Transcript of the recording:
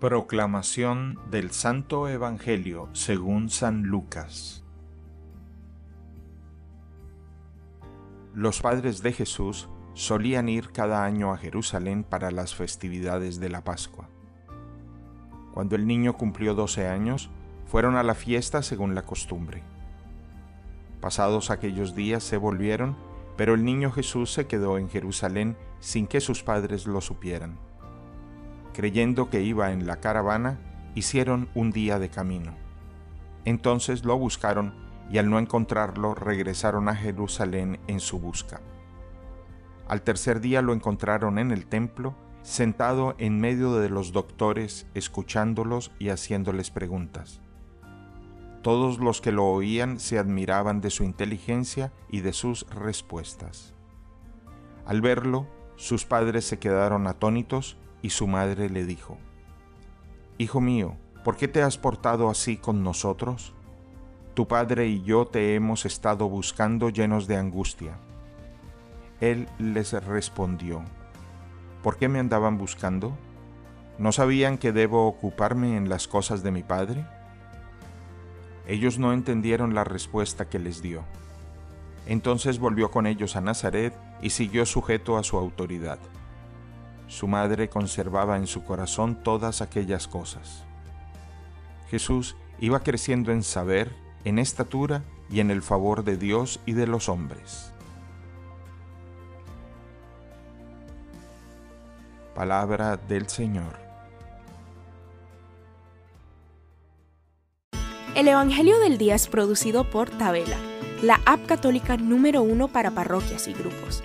Proclamación del Santo Evangelio según San Lucas Los padres de Jesús solían ir cada año a Jerusalén para las festividades de la Pascua. Cuando el niño cumplió 12 años, fueron a la fiesta según la costumbre. Pasados aquellos días se volvieron, pero el niño Jesús se quedó en Jerusalén sin que sus padres lo supieran creyendo que iba en la caravana, hicieron un día de camino. Entonces lo buscaron y al no encontrarlo regresaron a Jerusalén en su busca. Al tercer día lo encontraron en el templo, sentado en medio de los doctores, escuchándolos y haciéndoles preguntas. Todos los que lo oían se admiraban de su inteligencia y de sus respuestas. Al verlo, sus padres se quedaron atónitos y su madre le dijo, Hijo mío, ¿por qué te has portado así con nosotros? Tu padre y yo te hemos estado buscando llenos de angustia. Él les respondió, ¿por qué me andaban buscando? ¿No sabían que debo ocuparme en las cosas de mi padre? Ellos no entendieron la respuesta que les dio. Entonces volvió con ellos a Nazaret y siguió sujeto a su autoridad. Su madre conservaba en su corazón todas aquellas cosas. Jesús iba creciendo en saber, en estatura y en el favor de Dios y de los hombres. Palabra del Señor. El Evangelio del Día es producido por Tabela, la app católica número uno para parroquias y grupos.